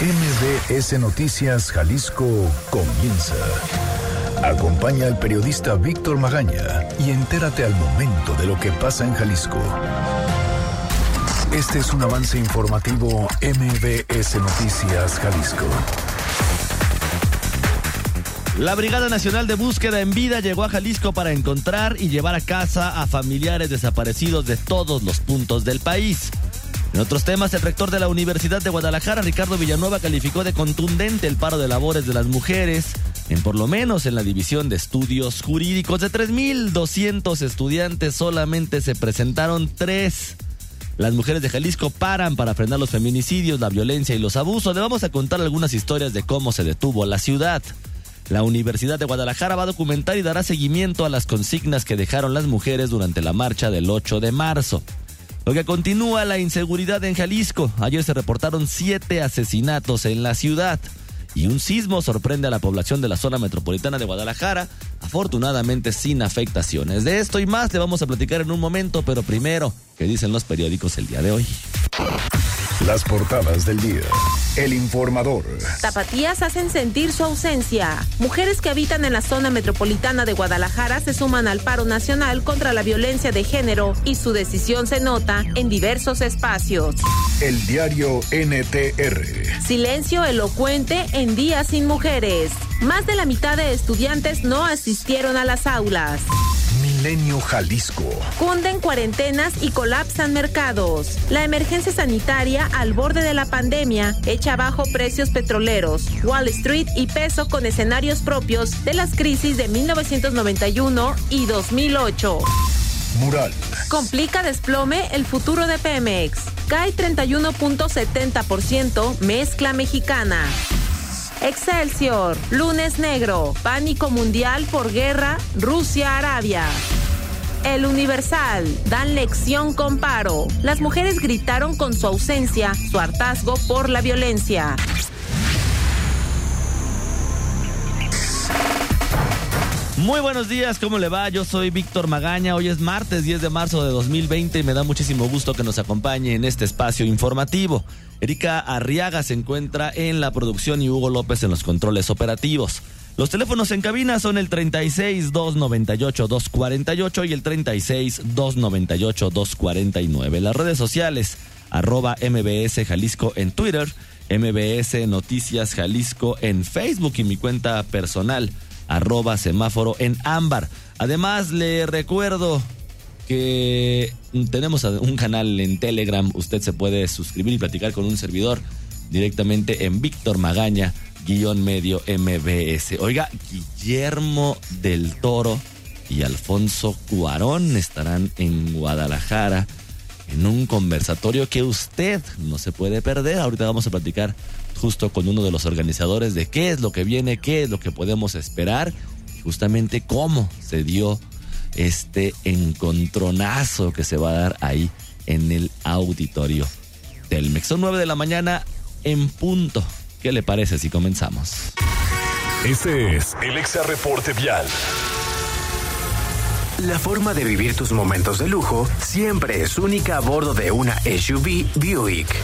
MBS Noticias Jalisco comienza. Acompaña al periodista Víctor Magaña y entérate al momento de lo que pasa en Jalisco. Este es un avance informativo MBS Noticias Jalisco. La Brigada Nacional de Búsqueda en Vida llegó a Jalisco para encontrar y llevar a casa a familiares desaparecidos de todos los puntos del país. En otros temas, el rector de la Universidad de Guadalajara, Ricardo Villanueva, calificó de contundente el paro de labores de las mujeres, en por lo menos en la división de estudios jurídicos. De 3.200 estudiantes, solamente se presentaron tres. Las mujeres de Jalisco paran para frenar los feminicidios, la violencia y los abusos. Le vamos a contar algunas historias de cómo se detuvo la ciudad. La Universidad de Guadalajara va a documentar y dará seguimiento a las consignas que dejaron las mujeres durante la marcha del 8 de marzo. Que continúa la inseguridad en Jalisco. Ayer se reportaron siete asesinatos en la ciudad. Y un sismo sorprende a la población de la zona metropolitana de Guadalajara, afortunadamente sin afectaciones. De esto y más le vamos a platicar en un momento, pero primero, ¿qué dicen los periódicos el día de hoy? Las portadas del día. El informador. Tapatías hacen sentir su ausencia. Mujeres que habitan en la zona metropolitana de Guadalajara se suman al paro nacional contra la violencia de género y su decisión se nota en diversos espacios. El diario NTR. Silencio elocuente en Días sin Mujeres. Más de la mitad de estudiantes no asistieron a las aulas. Milenio Jalisco. Cunden cuarentenas y colapsan mercados. La emergencia sanitaria al borde de la pandemia echa abajo precios petroleros, Wall Street y peso con escenarios propios de las crisis de 1991 y 2008. Mural. Complica desplome el futuro de Pemex. Cae 31.70% mezcla mexicana. Excelsior, lunes negro, pánico mundial por guerra, Rusia-Arabia. El Universal, dan lección con paro. Las mujeres gritaron con su ausencia su hartazgo por la violencia. Muy buenos días, ¿cómo le va? Yo soy Víctor Magaña. Hoy es martes 10 de marzo de 2020 y me da muchísimo gusto que nos acompañe en este espacio informativo. Erika Arriaga se encuentra en la producción y Hugo López en los controles operativos. Los teléfonos en cabina son el 36 298 248 y el 36 298 249. Las redes sociales, arroba MBS Jalisco en Twitter, MBS Noticias Jalisco en Facebook y mi cuenta personal arroba semáforo en ámbar. Además, le recuerdo que tenemos un canal en Telegram. Usted se puede suscribir y platicar con un servidor directamente en Víctor Magaña, guion medio MBS. Oiga, Guillermo del Toro y Alfonso Cuarón estarán en Guadalajara en un conversatorio que usted no se puede perder. Ahorita vamos a platicar justo con uno de los organizadores de qué es lo que viene, qué es lo que podemos esperar, justamente cómo se dio este encontronazo que se va a dar ahí en el auditorio del Son 9 de la mañana en punto. ¿Qué le parece si comenzamos? Este es el Exa Reporte Vial. La forma de vivir tus momentos de lujo siempre es única a bordo de una SUV Buick.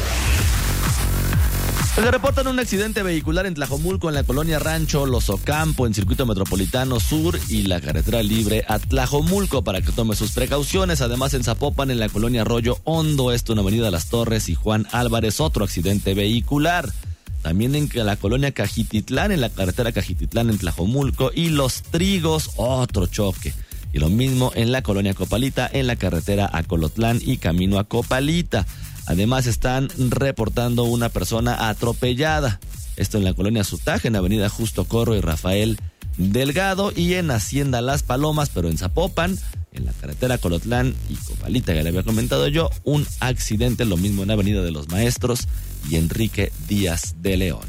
Se reportan un accidente vehicular en Tlajomulco, en la colonia Rancho Los Ocampo, en Circuito Metropolitano Sur y la carretera libre a Tlajomulco para que tome sus precauciones. Además, en Zapopan, en la colonia Arroyo Hondo, esto en Avenida Las Torres y Juan Álvarez, otro accidente vehicular. También en la colonia Cajititlán, en la carretera Cajititlán, en Tlajomulco y Los Trigos, otro choque. Y lo mismo en la colonia Copalita, en la carretera a Colotlán y camino a Copalita. Además están reportando una persona atropellada. Esto en la colonia Sutaje, en Avenida Justo Corro y Rafael Delgado y en Hacienda Las Palomas, pero en Zapopan, en la carretera Colotlán y Copalita, ya le había comentado yo, un accidente, lo mismo en Avenida de los Maestros y Enrique Díaz de León.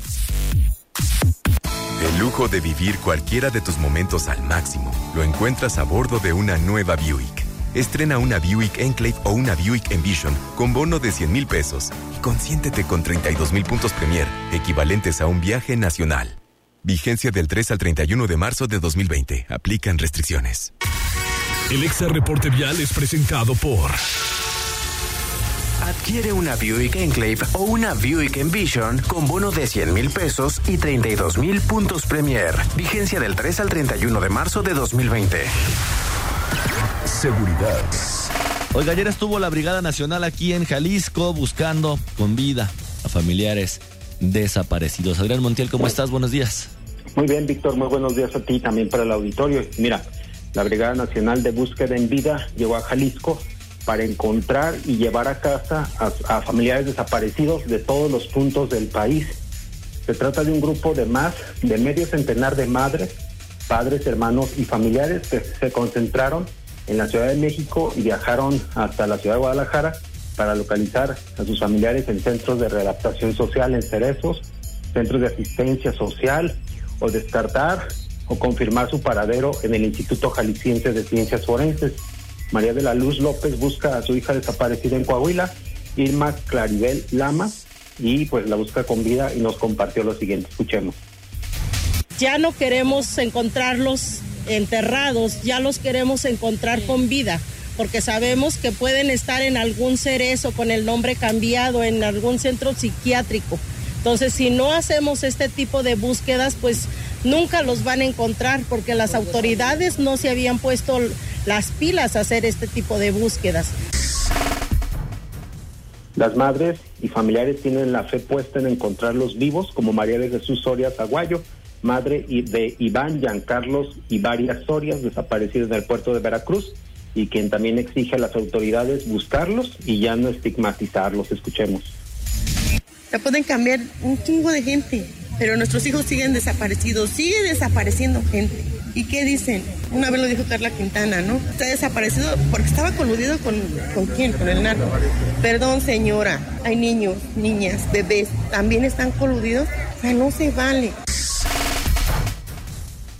El lujo de vivir cualquiera de tus momentos al máximo lo encuentras a bordo de una nueva Buick. Estrena una Buick Enclave o una Buick Envision con bono de 100 mil pesos y consiéntete con 32 mil puntos Premier, equivalentes a un viaje nacional. Vigencia del 3 al 31 de marzo de 2020. Aplican restricciones. El Exa Reporte Vial es presentado por... Adquiere una Buick Enclave o una Buick Envision con bono de 100 mil pesos y 32 mil puntos Premier. Vigencia del 3 al 31 de marzo de 2020. Seguridad. Oiga, ayer estuvo la Brigada Nacional aquí en Jalisco buscando con vida a familiares desaparecidos. Adrián Montiel, ¿cómo estás? Buenos días. Muy bien, Víctor, muy buenos días a ti también para el auditorio. Mira, la Brigada Nacional de Búsqueda en Vida llegó a Jalisco para encontrar y llevar a casa a, familiares desaparecidos de todos los puntos del país. Se trata de un grupo de más de medio centenar de madres, padres, hermanos y familiares que se concentraron en la Ciudad de México y viajaron hasta la Ciudad de Guadalajara para localizar a sus familiares en centros de readaptación social en Cerezos, centros de asistencia social o descartar o confirmar su paradero en el Instituto Jalisciense de Ciencias Forenses. María de la Luz López busca a su hija desaparecida en Coahuila, Irma Claribel Lama, y pues la busca con vida y nos compartió lo siguiente. Escuchemos. Ya no queremos encontrarlos enterrados, ya los queremos encontrar con vida, porque sabemos que pueden estar en algún cerezo con el nombre cambiado, en algún centro psiquiátrico. Entonces, si no hacemos este tipo de búsquedas, pues nunca los van a encontrar, porque las autoridades no se habían puesto las pilas a hacer este tipo de búsquedas. Las madres y familiares tienen la fe puesta en encontrarlos vivos, como María de Jesús Soria Aguayo, madre de Iván Giancarlos y varias Sorias desaparecidos en el puerto de Veracruz, y quien también exige a las autoridades buscarlos y ya no estigmatizarlos. Escuchemos. Se pueden cambiar un chingo de gente, pero nuestros hijos siguen desaparecidos, sigue desapareciendo gente. ¿Y qué dicen? Una vez lo dijo Carla Quintana, ¿no? Está desaparecido porque estaba coludido con, con quién, con el narco. Perdón, señora, hay niños, niñas, bebés, también están coludidos. O sea, no se vale.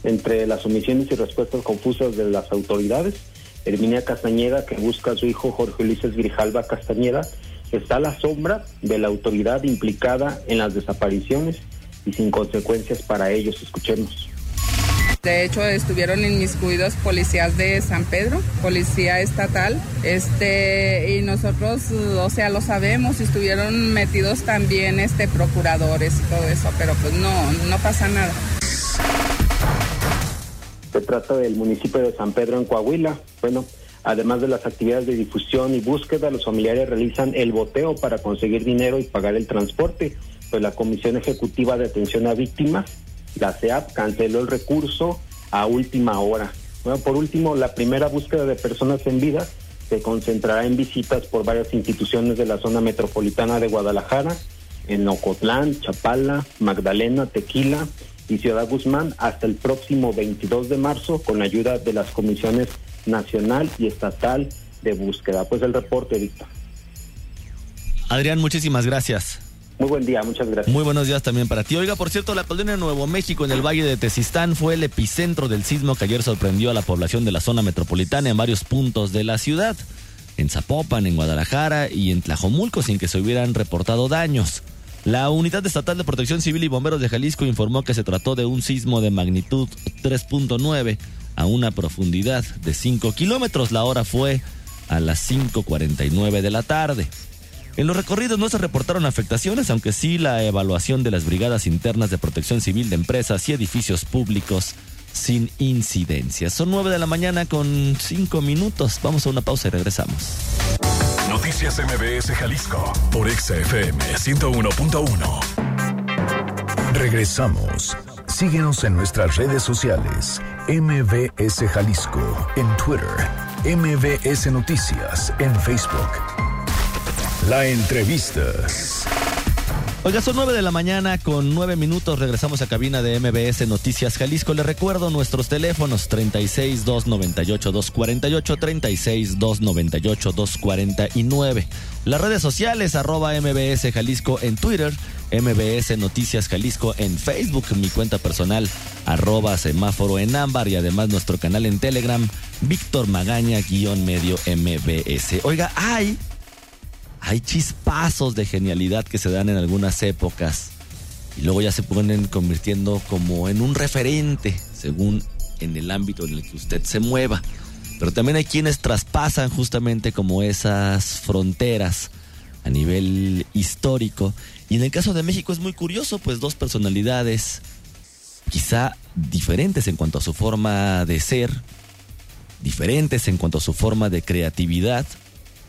Entre las omisiones y respuestas confusas de las autoridades, Herminia Castañeda, que busca a su hijo Jorge Ulises Grijalva Castañeda, está a la sombra de la autoridad implicada en las desapariciones y sin consecuencias para ellos. Escuchemos. De hecho, estuvieron inmiscuidos policías de San Pedro, policía estatal, este, y nosotros, o sea, lo sabemos, estuvieron metidos también este procuradores y todo eso, pero pues no, no pasa nada. Trata del municipio de San Pedro en Coahuila. Bueno, además de las actividades de difusión y búsqueda, los familiares realizan el boteo para conseguir dinero y pagar el transporte. Pues la Comisión Ejecutiva de Atención a Víctimas la CEAP canceló el recurso a última hora. Bueno, por último, la primera búsqueda de personas en vida se concentrará en visitas por varias instituciones de la zona metropolitana de Guadalajara, en Ocotlán, Chapala, Magdalena, Tequila y Ciudad Guzmán hasta el próximo 22 de marzo con ayuda de las comisiones nacional y estatal de búsqueda. Pues el reporte, Víctor. Adrián, muchísimas gracias. Muy buen día, muchas gracias. Muy buenos días también para ti. Oiga, por cierto, la colonia de Nuevo México en el Valle de Tezistán fue el epicentro del sismo que ayer sorprendió a la población de la zona metropolitana en varios puntos de la ciudad. En Zapopan, en Guadalajara y en Tlajomulco sin que se hubieran reportado daños. La Unidad Estatal de Protección Civil y Bomberos de Jalisco informó que se trató de un sismo de magnitud 3.9 a una profundidad de 5 kilómetros. La hora fue a las 5.49 de la tarde. En los recorridos no se reportaron afectaciones, aunque sí la evaluación de las brigadas internas de protección civil de empresas y edificios públicos sin incidencias. Son nueve de la mañana con cinco minutos. Vamos a una pausa y regresamos. Noticias MBS Jalisco por XFM 101.1. Regresamos. Síguenos en nuestras redes sociales. MBS Jalisco en Twitter. MBS Noticias en Facebook. La entrevista. Oiga, son nueve de la mañana con nueve minutos. Regresamos a cabina de MBS Noticias Jalisco. Le recuerdo nuestros teléfonos 36 298 248 36 298 249. Las redes sociales arroba MBS Jalisco en Twitter, MBS Noticias Jalisco en Facebook, mi cuenta personal arroba semáforo en ámbar y además nuestro canal en Telegram, Víctor Magaña guion medio MBS. Oiga, hay hay chispazos de genialidad que se dan en algunas épocas y luego ya se ponen convirtiendo como en un referente según en el ámbito en el que usted se mueva. Pero también hay quienes traspasan justamente como esas fronteras. a nivel histórico. Y en el caso de México es muy curioso, pues dos personalidades quizá diferentes en cuanto a su forma de ser, diferentes en cuanto a su forma de creatividad,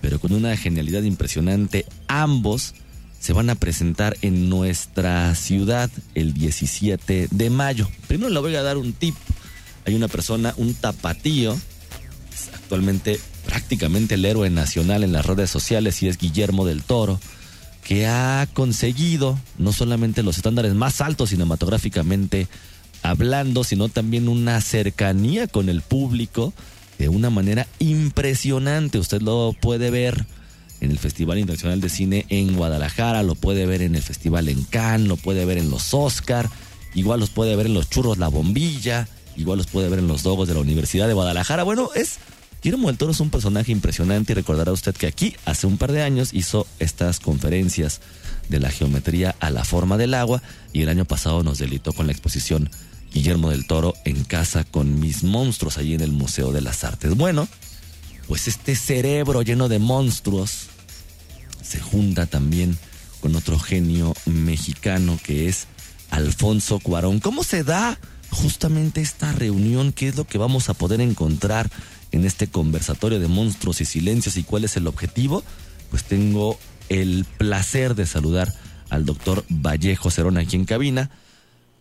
pero con una genialidad impresionante. Ambos se van a presentar en nuestra ciudad el 17 de mayo. Primero le voy a dar un tip. Hay una persona, un tapatío, actualmente prácticamente el héroe nacional en las redes sociales y es Guillermo del Toro, que ha conseguido no solamente los estándares más altos cinematográficamente hablando, sino también una cercanía con el público de una manera impresionante. Usted lo puede ver en el Festival Internacional de Cine en Guadalajara, lo puede ver en el Festival en Cannes, lo puede ver en los Oscar, igual los puede ver en los Churros La Bombilla, igual los puede ver en los Dogos de la Universidad de Guadalajara. Bueno, es Guillermo del Toro es un personaje impresionante y recordará usted que aquí hace un par de años hizo estas conferencias de la geometría a la forma del agua y el año pasado nos delitó con la exposición Guillermo del Toro en casa con mis monstruos allí en el Museo de las Artes. Bueno, pues este cerebro lleno de monstruos se junta también con otro genio mexicano que es Alfonso Cuarón. ¿Cómo se da justamente esta reunión? ¿Qué es lo que vamos a poder encontrar en este conversatorio de monstruos y silencios y cuál es el objetivo? Pues tengo el placer de saludar al doctor Vallejo Cerón aquí en cabina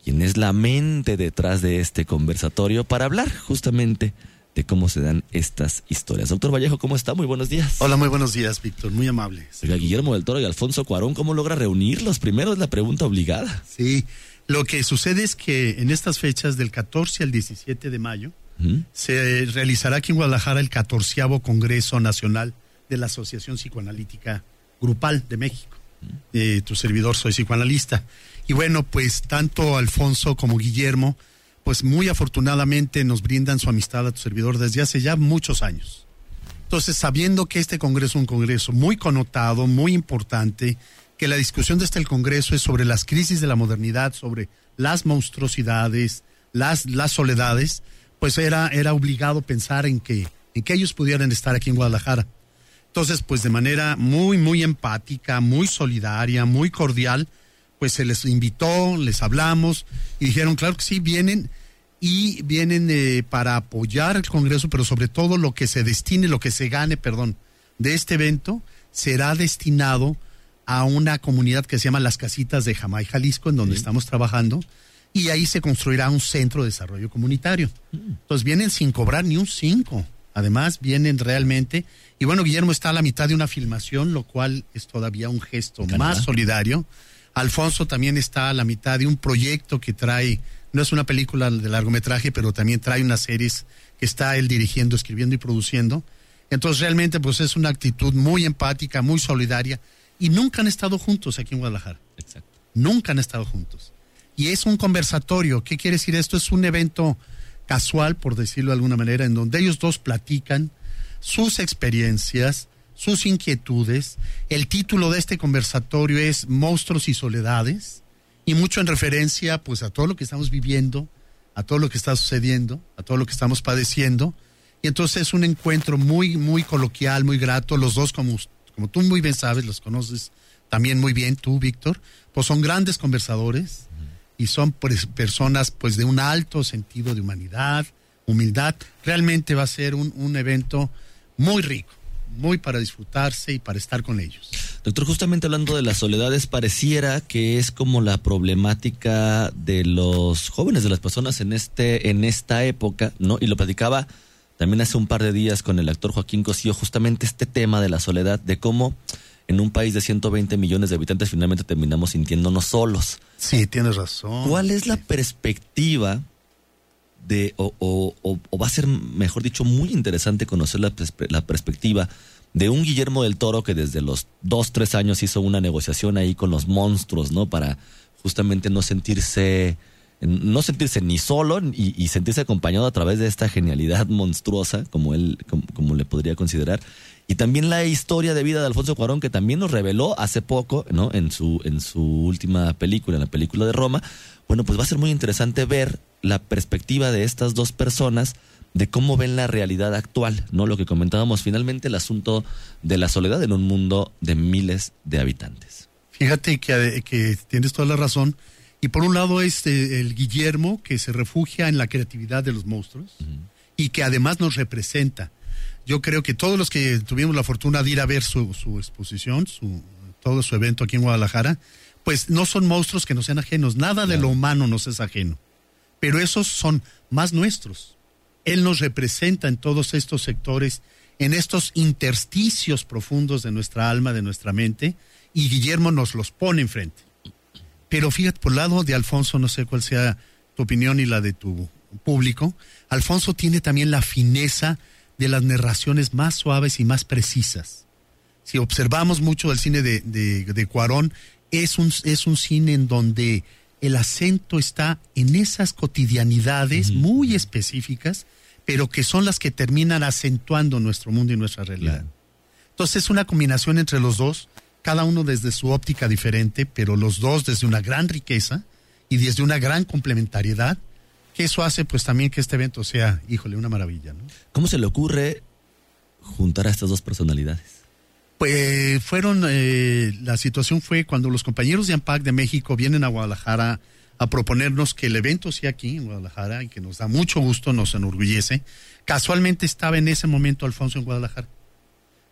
quien es la mente detrás de este conversatorio para hablar justamente de cómo se dan estas historias. Doctor Vallejo, ¿cómo está? Muy buenos días. Hola, muy buenos días, Víctor. Muy amables. Oiga, Guillermo del Toro y Alfonso Cuarón, ¿cómo logra reunirlos? Primero es la pregunta obligada. Sí, lo que sucede es que en estas fechas del 14 al 17 de mayo se realizará aquí en Guadalajara el 14 Congreso Nacional de la Asociación Psicoanalítica Grupal de México. Eh, tu servidor soy psicoanalista. Y bueno, pues tanto Alfonso como Guillermo, pues muy afortunadamente nos brindan su amistad a tu servidor desde hace ya muchos años. Entonces, sabiendo que este Congreso es un Congreso muy connotado, muy importante, que la discusión de este Congreso es sobre las crisis de la modernidad, sobre las monstruosidades, las, las soledades, pues era, era obligado pensar en que, en que ellos pudieran estar aquí en Guadalajara. Entonces, pues de manera muy, muy empática, muy solidaria, muy cordial, pues se les invitó, les hablamos y dijeron, claro que sí, vienen y vienen eh, para apoyar el Congreso, pero sobre todo lo que se destine, lo que se gane, perdón, de este evento será destinado a una comunidad que se llama Las Casitas de Jamay, Jalisco, en donde estamos trabajando, y ahí se construirá un centro de desarrollo comunitario. Mm. Entonces vienen sin cobrar ni un cinco. Además, vienen realmente. Y bueno, Guillermo está a la mitad de una filmación, lo cual es todavía un gesto más solidario Alfonso también está a la mitad de un proyecto que trae, no es una película de largometraje, pero también trae unas series que está él dirigiendo, escribiendo y produciendo. Entonces realmente pues es una actitud muy empática, muy solidaria y nunca han estado juntos aquí en Guadalajara. Exacto. Nunca han estado juntos. Y es un conversatorio. ¿Qué quiere decir esto? Es un evento casual, por decirlo de alguna manera, en donde ellos dos platican sus experiencias, sus inquietudes. El título de este conversatorio es Monstruos y Soledades y mucho en referencia pues a todo lo que estamos viviendo, a todo lo que está sucediendo, a todo lo que estamos padeciendo. Y entonces es un encuentro muy, muy coloquial, muy grato. Los dos, como, como tú muy bien sabes, los conoces también muy bien, tú, Víctor, pues son grandes conversadores y son personas pues de un alto sentido de humanidad, humildad. Realmente va a ser un, un evento muy rico muy para disfrutarse y para estar con ellos. Doctor, justamente hablando de las soledades, pareciera que es como la problemática de los jóvenes, de las personas en este, en esta época, ¿no? Y lo platicaba también hace un par de días con el actor Joaquín Cosío, justamente este tema de la soledad, de cómo en un país de 120 millones de habitantes finalmente terminamos sintiéndonos solos. Sí, tienes razón. ¿Cuál es la perspectiva de, o, o, va a ser, mejor dicho, muy interesante conocer la, perspectiva de un Guillermo del Toro que desde los dos, tres años hizo una negociación ahí con los monstruos, ¿no? Para justamente no sentirse, no sentirse ni solo y, sentirse acompañado a través de esta genialidad monstruosa, como él, como, le podría considerar. Y también la historia de vida de Alfonso Cuarón, que también nos reveló hace poco, ¿no? En su, en su última película, en la película de Roma. Bueno, pues va a ser muy interesante ver la perspectiva de estas dos personas de cómo ven la realidad actual, ¿no? Lo que comentábamos finalmente, el asunto de la soledad en un mundo de miles de habitantes. Fíjate que, que tienes toda la razón. Y por un lado es eh, el Guillermo, que se refugia en la creatividad de los monstruos y que además nos representa. Yo creo que todos los que tuvimos la fortuna de ir a ver su, su exposición, su, todo su evento aquí en Guadalajara, pues no son monstruos que nos sean ajenos, nada de lo humano nos es ajeno, pero esos son más nuestros. Él nos representa en todos estos sectores, en estos intersticios profundos de nuestra alma, de nuestra mente, y Guillermo nos los pone enfrente. Pero fíjate, por el lado de Alfonso, no sé cuál sea tu opinión y la de tu público, Alfonso tiene también la fineza de las narraciones más suaves y más precisas. Si observamos mucho del cine de, de, Cuarón, es un, es un cine en donde el acento está en esas cotidianidades muy específicas, pero que son las que terminan acentuando nuestro mundo y nuestra realidad. Entonces es una combinación entre los dos cada uno desde su óptica diferente, pero los dos desde una gran riqueza y desde una gran complementariedad, que eso hace pues también que este evento sea, híjole, una maravilla. ¿no? ¿Cómo se le ocurre juntar a estas dos personalidades? Pues fueron, eh, la situación fue cuando los compañeros de AMPAC de México vienen a Guadalajara a proponernos que el evento sea aquí en Guadalajara y que nos da mucho gusto, nos enorgullece. Casualmente estaba en ese momento Alfonso en Guadalajara.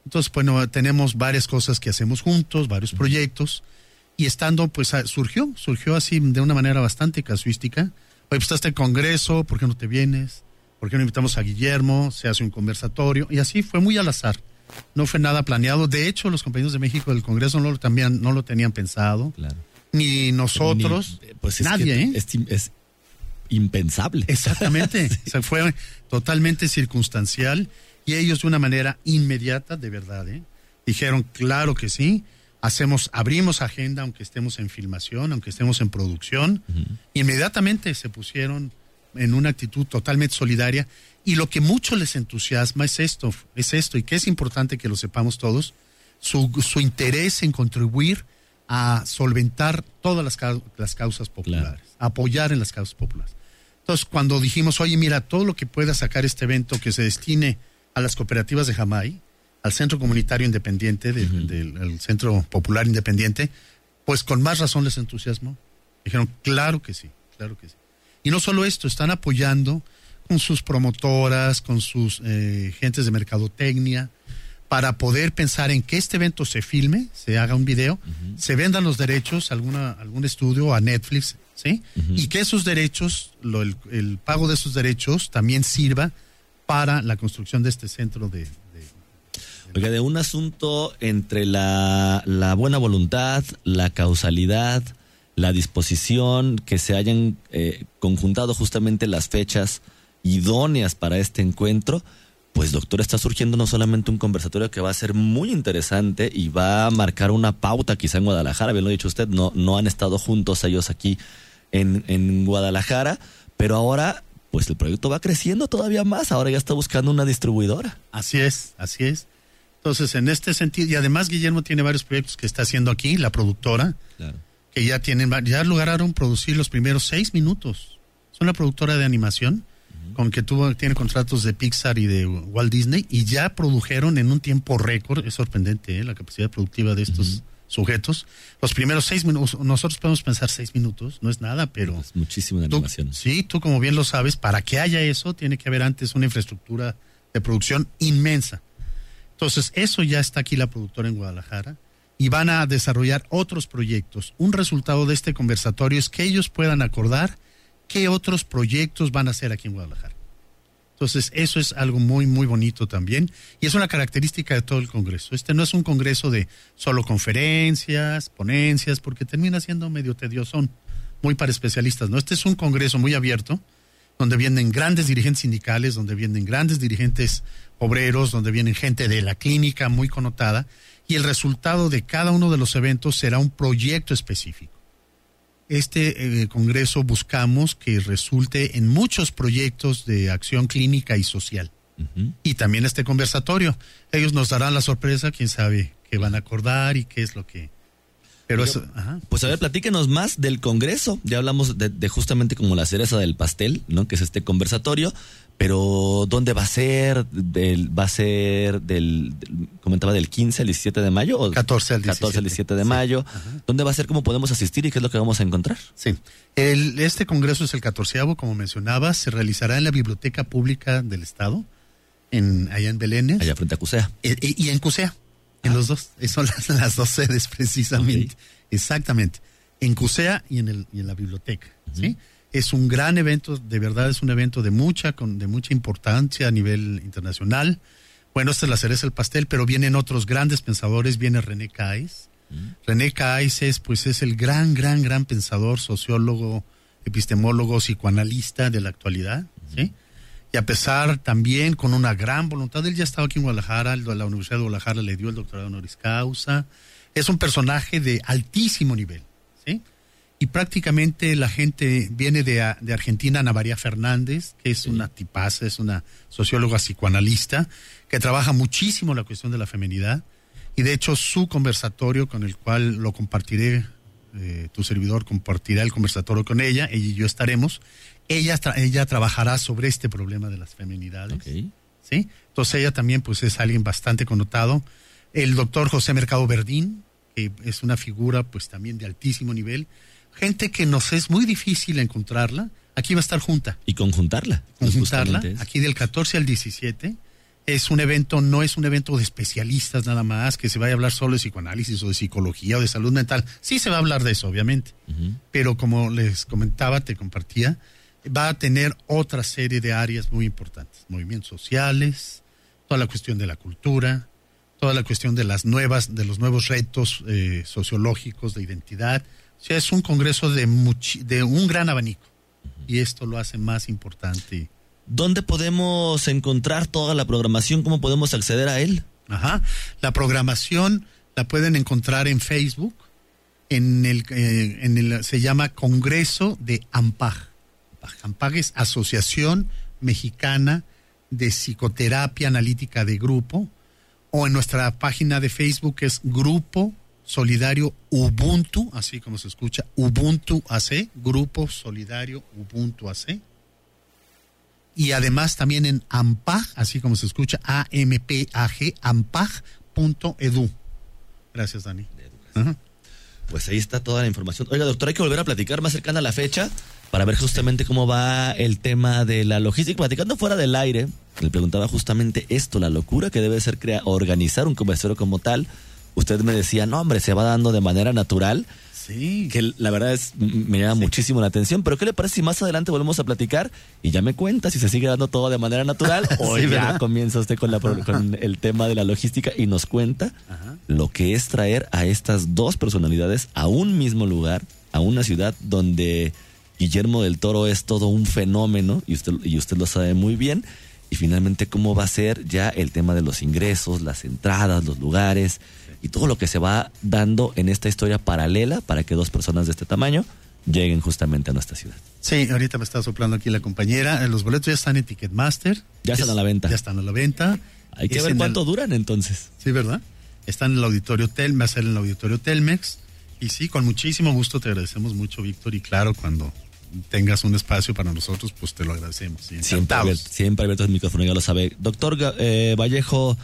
Entonces, bueno, tenemos varias cosas que hacemos juntos, varios proyectos, y estando, pues surgió, surgió así de una manera bastante casuística. Oye, pues está este congreso, ¿por qué no te vienes? ¿Por qué no invitamos a Guillermo? Se hace un conversatorio, y así fue muy al azar. No fue nada planeado. De hecho, los compañeros de México del Congreso no lo, también, no lo tenían pensado. Ni nosotros. pues nadie, ¿eh? Es, impensable. Exactamente. Se fue totalmente circunstancial y ellos de una manera inmediata, de verdad, ¿eh? dijeron, claro que sí, hacemos, abrimos agenda aunque estemos en filmación, aunque estemos en producción. Inmediatamente se pusieron en una actitud totalmente solidaria. Y lo que mucho les entusiasma es esto, es esto, y que es importante que lo sepamos todos, su, su interés en contribuir a solventar todas las, las causas populares, apoyar en las causas populares. Entonces, cuando dijimos, oye, mira, todo lo que pueda sacar este evento que se destine a las cooperativas de Jamay, al Centro Comunitario Independiente, del, Centro Popular Independiente, pues con más razón les entusiasmo. Dijeron, claro que sí, claro que sí. Y no solo esto, están apoyando con sus promotoras, con sus eh, gentes de mercadotecnia, para poder pensar en que este evento se filme, se haga un video, se vendan los derechos a alguna, algún estudio, a Netflix, ¿sí? Y que esos derechos, el, pago de esos derechos también sirva para la construcción de este centro de... de, de un asunto entre la, la buena voluntad, la causalidad, la disposición, que se hayan eh, conjuntado justamente las fechas idóneas para este encuentro, pues doctor, está surgiendo no solamente un conversatorio que va a ser muy interesante y va a marcar una pauta quizá en Guadalajara, bien lo ha dicho usted, no, no han estado juntos ellos aquí en, en Guadalajara, pero ahora pues el proyecto va creciendo todavía más. Ahora ya está buscando una distribuidora. Así es, así es. Entonces, en este sentido, y además Guillermo tiene varios proyectos que está haciendo aquí, la productora, que ya tienen, ya lograron producir los primeros seis minutos. Es una productora de animación con que tuvo, tiene contratos de Pixar y de Walt Disney y ya produjeron en un tiempo récord, es sorprendente ¿eh? la capacidad productiva de estos sujetos. Los primeros seis minutos, nosotros podemos pensar seis minutos, no es nada, pero... Es muchísima animación. Sí, tú como bien lo sabes, para que haya eso tiene que haber antes una infraestructura de producción inmensa. Entonces, eso ya está aquí la productora en Guadalajara y van a desarrollar otros proyectos. Un resultado de este conversatorio es que ellos puedan acordar qué otros proyectos van a hacer aquí en Guadalajara. Entonces, eso es algo muy, muy bonito también. Y es una característica de todo el Congreso. Este no es un Congreso de solo conferencias, ponencias, porque termina siendo medio tedioso, muy para especialistas. ¿no? Este es un Congreso muy abierto, donde vienen grandes dirigentes sindicales, donde vienen grandes dirigentes obreros, donde vienen gente de la clínica muy connotada. Y el resultado de cada uno de los eventos será un proyecto específico este eh, Congreso buscamos que resulte en muchos proyectos de acción clínica y social. Y también este conversatorio. Ellos nos darán la sorpresa, quién sabe qué van a acordar y qué es lo que... Pero eso, Pues a ver, platíquenos más del Congreso. Ya hablamos de, justamente como la cereza del pastel, ¿no? Que es este conversatorio. Pero ¿dónde va a ser? Del, ¿Va a ser del, del- comentaba del 15 al 17 de mayo? ¿O 14 al 14 al 17 de Sí. mayo. ¿Dónde va a ser? ¿Cómo podemos asistir y qué es lo que vamos a encontrar? Sí. El- este congreso es el catorceavo, como mencionaba, se realizará en la Biblioteca Pública del Estado, en, allá en Belénes. Allá frente a CUSEA. Eh, eh, y en CUSEA, en los dos. Eh, Son las, las dos sedes precisamente. Exactamente. En CUSEA y en, el, y en la biblioteca. ¿sí? Es un gran evento, de verdad es un evento de mucha, con, de mucha importancia a nivel internacional. Bueno, esta es la cereza del pastel, pero vienen otros grandes pensadores, viene René Caes. René Caes es, pues, es el gran, gran, gran pensador, sociólogo, epistemólogo, psicoanalista de la actualidad, ¿sí? Y a pesar también con una gran voluntad, él ya estaba aquí en Guadalajara, la Universidad de Guadalajara le dio el doctorado honoris causa. Es un personaje de altísimo nivel. Y prácticamente la gente viene de, de Argentina, Ana María Fernández, que es una tipaza, es una socióloga psicoanalista, que trabaja muchísimo la cuestión de la feminidad. Y de hecho su conversatorio, con el cual lo compartiré, eh, tu servidor compartirá el conversatorio con ella, ella y yo estaremos. Ella, tra- ella trabajará sobre este problema de las feminidades. ¿sí? Entonces ella también pues es alguien bastante connotado. El doctor José Mercado Verdín, que es una figura pues también de altísimo nivel. Gente que nos es muy difícil encontrarla. Aquí va a estar junta. Y conjuntarla. Conjuntarla. Justamente es. Aquí del 14 al 17. Es un evento, no es un evento de especialistas nada más, que se vaya a hablar solo de psicoanálisis o de psicología o de salud mental. Sí se va a hablar de eso, obviamente. Pero como les comentaba, te compartía, va a tener otra serie de áreas muy importantes. Movimientos sociales, toda la cuestión de la cultura, toda la cuestión de las nuevas, de los nuevos retos eh, sociológicos de identidad. O sea, es un congreso de, muchi- de un gran abanico. Y esto lo hace más importante. ¿Dónde podemos encontrar toda la programación? ¿Cómo podemos acceder a él? Ajá. La programación la pueden encontrar en Facebook. En el, eh, en el se llama Congreso de AMPAG. AMPAG es Asociación Mexicana de Psicoterapia Analítica de Grupo. O en nuestra página de Facebook es Grupo Solidario Ubuntu, así como se escucha, Ubuntu AC, Grupo Solidario Ubuntu AC. Y además también en AMPAG, así como se escucha, A-M-P-A-G, ampag.edu. Gracias, Dani. Ajá. Pues ahí está toda la información. Oiga, doctor, hay que volver a platicar más cercana a la fecha para ver justamente cómo va el tema de la logística. Platicando fuera del aire, le preguntaba justamente esto, la locura que debe ser crea organizar un conversatorio como tal. Usted me decía, no, hombre, se va dando de manera natural. Sí. Que la verdad es, me llama muchísimo la atención. Pero ¿qué le parece si más adelante volvemos a platicar y ya me cuenta si se sigue dando todo de manera natural o Sí, ya comienza usted con, la, con el tema de la logística y nos cuenta lo que es traer a estas dos personalidades a un mismo lugar, a una ciudad donde Guillermo del Toro es todo un fenómeno y usted, y usted lo sabe muy bien. Y finalmente cómo va a ser ya el tema de los ingresos, las entradas, los lugares y todo lo que se va dando en esta historia paralela para que dos personas de este tamaño lleguen justamente a nuestra ciudad. Sí, ahorita me está soplando aquí la compañera. Eh, Los boletos ya están en Ticketmaster. Ya están Es- a la venta. Ya están a la venta. Hay que Es ver cuánto el- duran entonces. Sí, ¿verdad? Están en el auditorio Telmex, va a ser en el auditorio Telmex. Y sí, con muchísimo gusto te agradecemos mucho, Víctor. Y claro, cuando tengas un espacio para nosotros, pues te lo agradecemos. Sí, Siempre abierto, siempre abierto el micrófono, ya lo sabe. Doctor eh, Vallejo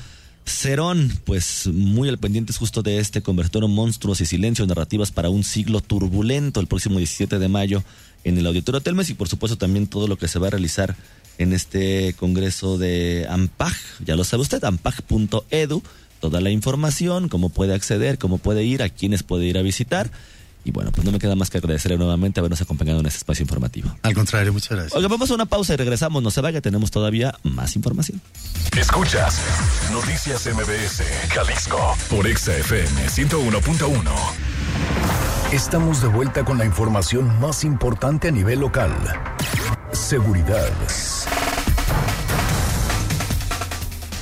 Cerón, pues muy al pendientes justo de este convertorio Monstruos y Silencios, narrativas para un siglo turbulento, el próximo 17 de mayo en el Auditorio Telmes y por supuesto también todo lo que se va a realizar en este congreso de AMPAG, ya lo sabe usted, ampag.edu, toda la información, cómo puede acceder, cómo puede ir, a quiénes puede ir a visitar. Y bueno, pues no me queda más que agradecerle nuevamente habernos acompañado en este espacio informativo. Al contrario, muchas gracias. Oiga, vamos a una pausa y regresamos. No se vaya, tenemos todavía más información. Escuchas Noticias MBS, Jalisco, por Exa FM 101.1. Estamos de vuelta con la información más importante a nivel local. Seguridad.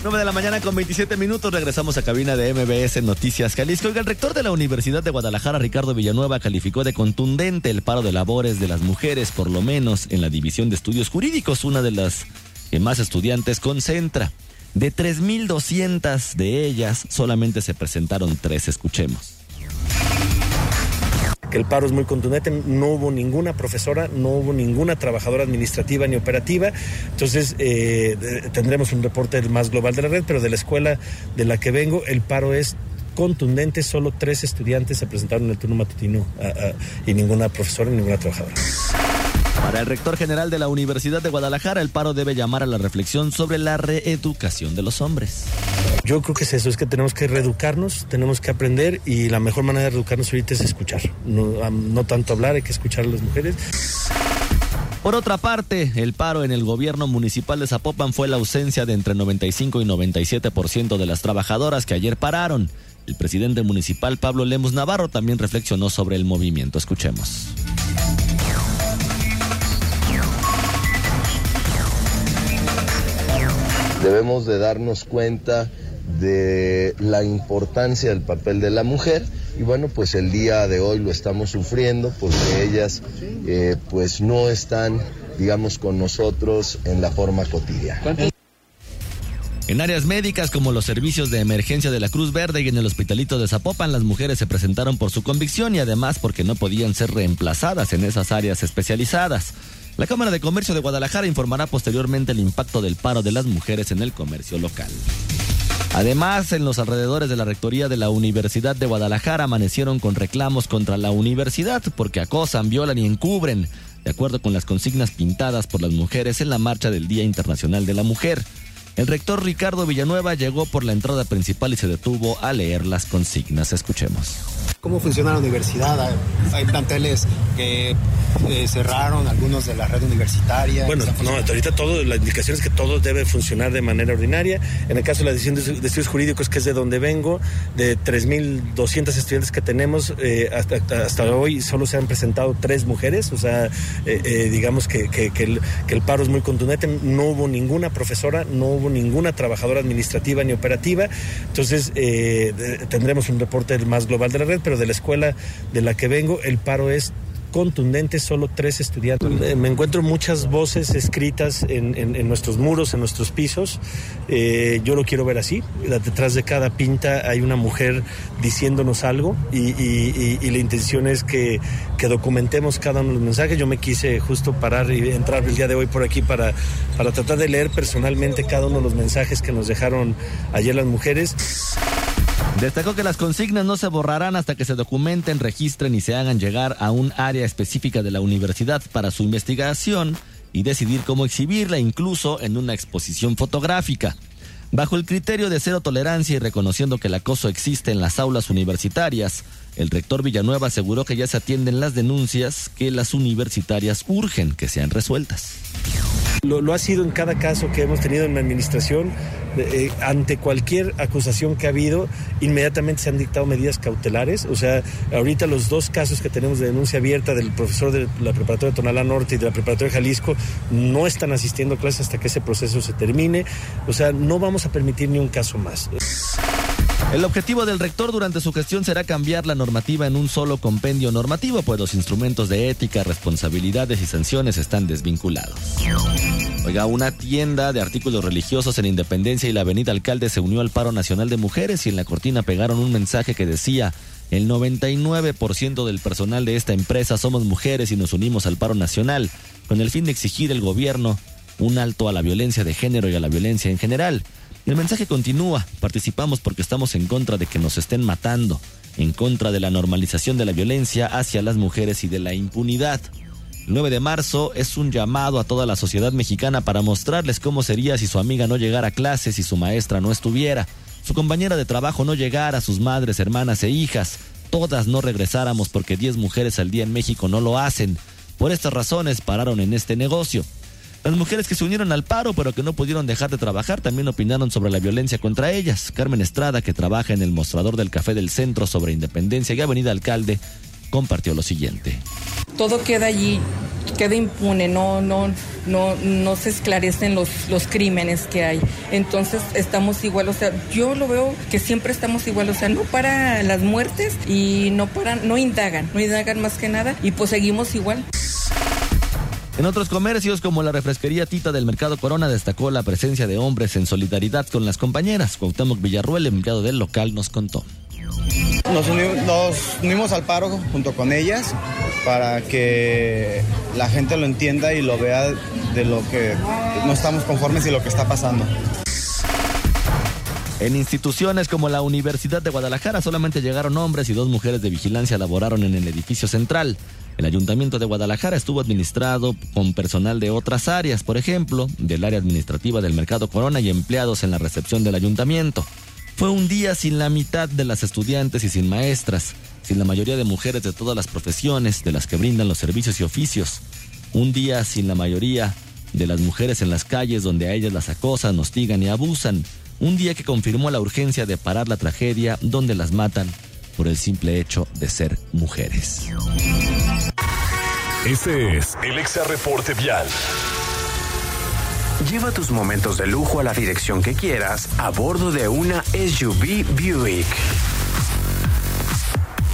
9 de la mañana con 27 minutos regresamos a cabina de MBS Noticias Jalisco. Oiga, el rector de la Universidad de Guadalajara, Ricardo Villanueva, calificó de contundente el paro de labores de las mujeres, por lo menos en la División de Estudios Jurídicos, una de las que más estudiantes concentra. De 3.200 de ellas, solamente se presentaron tres. Escuchemos. Que el paro es muy contundente, no hubo ninguna profesora, no hubo ninguna trabajadora administrativa ni operativa, entonces eh, tendremos un reporte más global de la red, pero de la escuela de la que vengo, el paro es contundente, solo tres estudiantes se presentaron en el turno matutino y ninguna profesora ni ninguna trabajadora. Para el rector general de la Universidad de Guadalajara, el paro debe llamar a la reflexión sobre la reeducación de los hombres. Yo creo que es eso, es que tenemos que reeducarnos, tenemos que aprender y la mejor manera de reeducarnos ahorita es escuchar, no, no tanto hablar, hay que escuchar a las mujeres. Por otra parte, el paro en el gobierno municipal de Zapopan fue la ausencia de entre 95 y 97% de las trabajadoras que ayer pararon. El presidente municipal Pablo Lemos Navarro también reflexionó sobre el movimiento. Escuchemos. Debemos de darnos cuenta de la importancia del papel de la mujer y bueno pues el día de hoy lo estamos sufriendo porque ellas eh, pues no están digamos con nosotros en la forma cotidiana. En áreas médicas como los servicios de emergencia de la Cruz Verde y en el Hospitalito de Zapopan, las mujeres se presentaron por su convicción y además porque no podían ser reemplazadas en esas áreas especializadas. La Cámara de Comercio de Guadalajara informará posteriormente el impacto del paro de las mujeres en el comercio local. Además, en los alrededores de la rectoría de la Universidad de Guadalajara amanecieron con reclamos contra la universidad porque acosan, violan y encubren, de acuerdo con las consignas pintadas por las mujeres en la marcha del Día Internacional de la Mujer. El rector Ricardo Villanueva llegó por la entrada principal y se detuvo a leer las consignas. Escuchemos. ¿Cómo funciona la universidad? Hay planteles que eh, cerraron, algunos de la red universitaria. Bueno, no, ahorita todo, la indicación es que todo debe funcionar de manera ordinaria. En el caso de la decisión de, estudios jurídicos, que es de donde vengo, de 3.200 estudiantes que tenemos, eh, hasta, hoy solo se han presentado tres mujeres, o sea, eh, digamos que, que, el, que el paro es muy contundente. No hubo ninguna profesora, no hubo ninguna trabajadora administrativa ni operativa. Entonces, tendremos un reporte más global de la red, pero de la escuela de la que vengo, el paro es contundente, solo tres estudiantes. Me encuentro muchas voces escritas en, nuestros muros, en nuestros pisos. Eh, yo lo quiero ver así. Detrás de cada pinta hay una mujer diciéndonos algo y, la intención es que, documentemos cada uno de los mensajes. Yo me quise justo parar y entrar el día de hoy por aquí para, para tratar de leer personalmente cada uno de los mensajes que nos dejaron ayer las mujeres. Destacó que las consignas no se borrarán hasta que se documenten, registren y se hagan llegar a un área específica de la universidad para su investigación y decidir cómo exhibirla incluso en una exposición fotográfica. Bajo el criterio de cero tolerancia y reconociendo que el acoso existe en las aulas universitarias, el rector Villanueva aseguró que ya se atienden las denuncias que las universitarias urgen que sean resueltas. Lo, ha sido en cada caso que hemos tenido en la administración. Eh, ante cualquier acusación que ha habido, inmediatamente se han dictado medidas cautelares. O sea, ahorita los dos casos que tenemos de denuncia abierta del profesor de la preparatoria de Tonalá Norte y de la preparatoria de Jalisco no están asistiendo a clases hasta que ese proceso se termine. O sea, no vamos a permitir ni un caso más. El objetivo del rector durante su gestión será cambiar la normativa en un solo compendio normativo, pues los instrumentos de ética, responsabilidades y sanciones están desvinculados. Oiga, una tienda de artículos religiosos en Independencia y la Avenida Alcalde se unió al paro nacional de mujeres y en la cortina pegaron un mensaje que decía, el 99% del personal de esta empresa somos mujeres y nos unimos al paro nacional, con el fin de exigir el gobierno un alto a la violencia de género y a la violencia en general. El mensaje continúa, participamos porque estamos en contra de que nos estén matando, en contra de la normalización de la violencia hacia las mujeres y de la impunidad. El 9 de marzo es un llamado a toda la sociedad mexicana para mostrarles cómo sería si su amiga no llegara a clases y su maestra no estuviera, su compañera de trabajo no llegara, sus madres, hermanas e hijas, todas no regresáramos porque 10 mujeres al día en México no lo hacen. Por estas razones pararon en este negocio. Las mujeres que se unieron al paro pero que no pudieron dejar de trabajar también opinaron sobre la violencia contra ellas. Carmen Estrada, que trabaja en el mostrador del café del centro sobre Independencia y Avenida Alcalde, compartió lo siguiente. Todo queda allí, queda impune, no, no, no, no se esclarecen los, los crímenes que hay. Entonces estamos igual, o sea, yo lo veo que siempre estamos igual, o sea, no para las muertes y no para, no indagan, no indagan más que nada y pues seguimos igual. En otros comercios, como la refresquería Tita del Mercado Corona, destacó la presencia de hombres en solidaridad con las compañeras. Cuauhtémoc Villarruel, empleado del local, nos contó. Nos unimos, al paro junto con ellas para que la gente lo entienda y lo vea de lo que no estamos conformes y lo que está pasando. En instituciones como la Universidad de Guadalajara solamente llegaron hombres y dos mujeres de vigilancia laboraron en el edificio central. El Ayuntamiento de Guadalajara estuvo administrado con personal de otras áreas, por ejemplo, del área administrativa del Mercado Corona y empleados en la recepción del ayuntamiento. Fue un día sin la mitad de las estudiantes y sin maestras, sin la mayoría de mujeres de todas las profesiones de las que brindan los servicios y oficios. Un día sin la mayoría de las mujeres en las calles donde a ellas las acosan, hostigan y abusan. Un día que confirmó la urgencia de parar la tragedia donde las matan por el simple hecho de ser mujeres. Este es el Exa Reporte Vial. Lleva tus momentos de lujo a la dirección que quieras a bordo de una SUV Buick.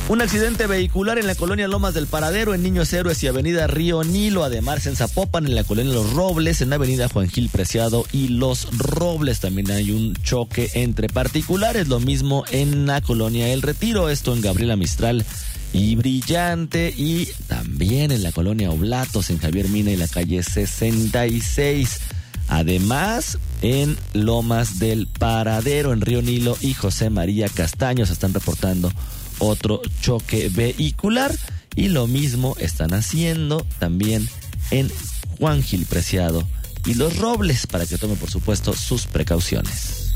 Un accidente vehicular en la colonia Lomas del Paradero, en Niños Héroes y Avenida Río Nilo, además en Zapopan, en la colonia Los Robles, en Avenida Juan Gil Preciado y Los Robles. También hay un choque entre particulares, lo mismo en la colonia El Retiro, esto en Gabriela Mistral y Brillante, y también en la colonia Oblatos, en Javier Mina y la calle 66. Además, en Lomas del Paradero, en Río Nilo y José María Castaño se están reportando otro choque vehicular y lo mismo están haciendo también en Juan Gil Preciado y Los Robles para que tome por supuesto sus precauciones.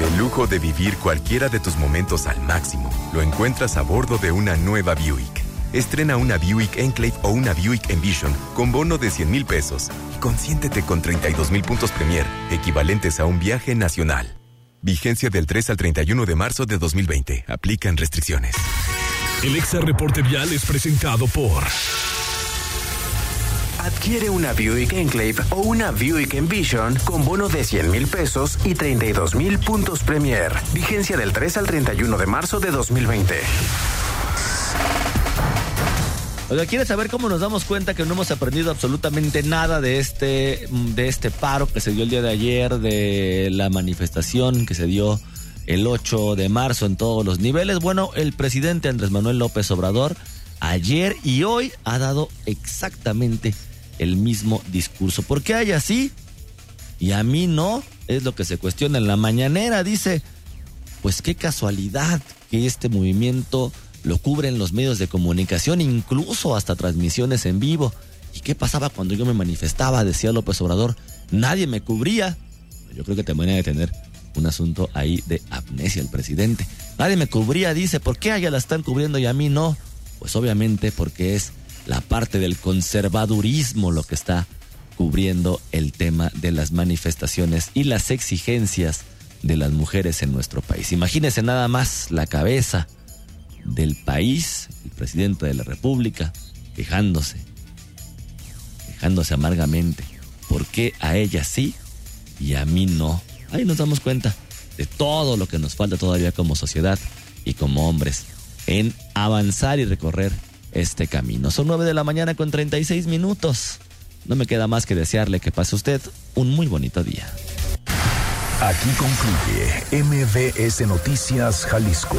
El lujo de vivir cualquiera de tus momentos al máximo lo encuentras a bordo de una nueva Buick. Estrena una Buick Enclave o una Buick Envision con bono de 100 mil pesos y consiéntete con 32 mil puntos Premier, equivalentes a un viaje nacional. Vigencia del 3 al 31 de marzo de 2020. Aplican restricciones. El Exa Reporte Vial es presentado por... Adquiere una Buick Enclave o una Buick Envision con bono de 100 mil pesos y 32 mil puntos Premier. Vigencia del 3 al 31 de marzo de 2020. Oiga, ¿quieres saber cómo nos damos cuenta que no hemos aprendido absolutamente nada de este, de este paro que se dio el día de ayer, de la manifestación que se dio el 8 de marzo en todos los niveles? Bueno, el presidente Andrés Manuel López Obrador ayer y hoy ha dado exactamente el mismo discurso. ¿Por qué hay así? Y a mí no, es lo que se cuestiona en la mañanera. Dice, pues qué casualidad que este movimiento lo cubren los medios de comunicación, incluso hasta transmisiones en vivo. ¿Y qué pasaba cuando yo me manifestaba? Decía López Obrador. Nadie me cubría. Yo creo que también hay de tener un asunto ahí de amnesia el presidente. Nadie me cubría, dice. ¿Por qué a ella la están cubriendo y a mí no? Pues obviamente porque es la parte del conservadurismo lo que está cubriendo el tema de las manifestaciones y las exigencias de las mujeres en nuestro país. Imagínense nada más la cabeza del país, el presidente de la República, quejándose, quejándose amargamente. ¿Por qué a ella sí y a mí no? Ahí nos damos cuenta de todo lo que nos falta todavía como sociedad y como hombres en avanzar y recorrer este camino. Son 9 de la mañana con 36 minutos. No me queda más que desearle que pase usted un muy bonito día. Aquí concluye MBS Noticias Jalisco.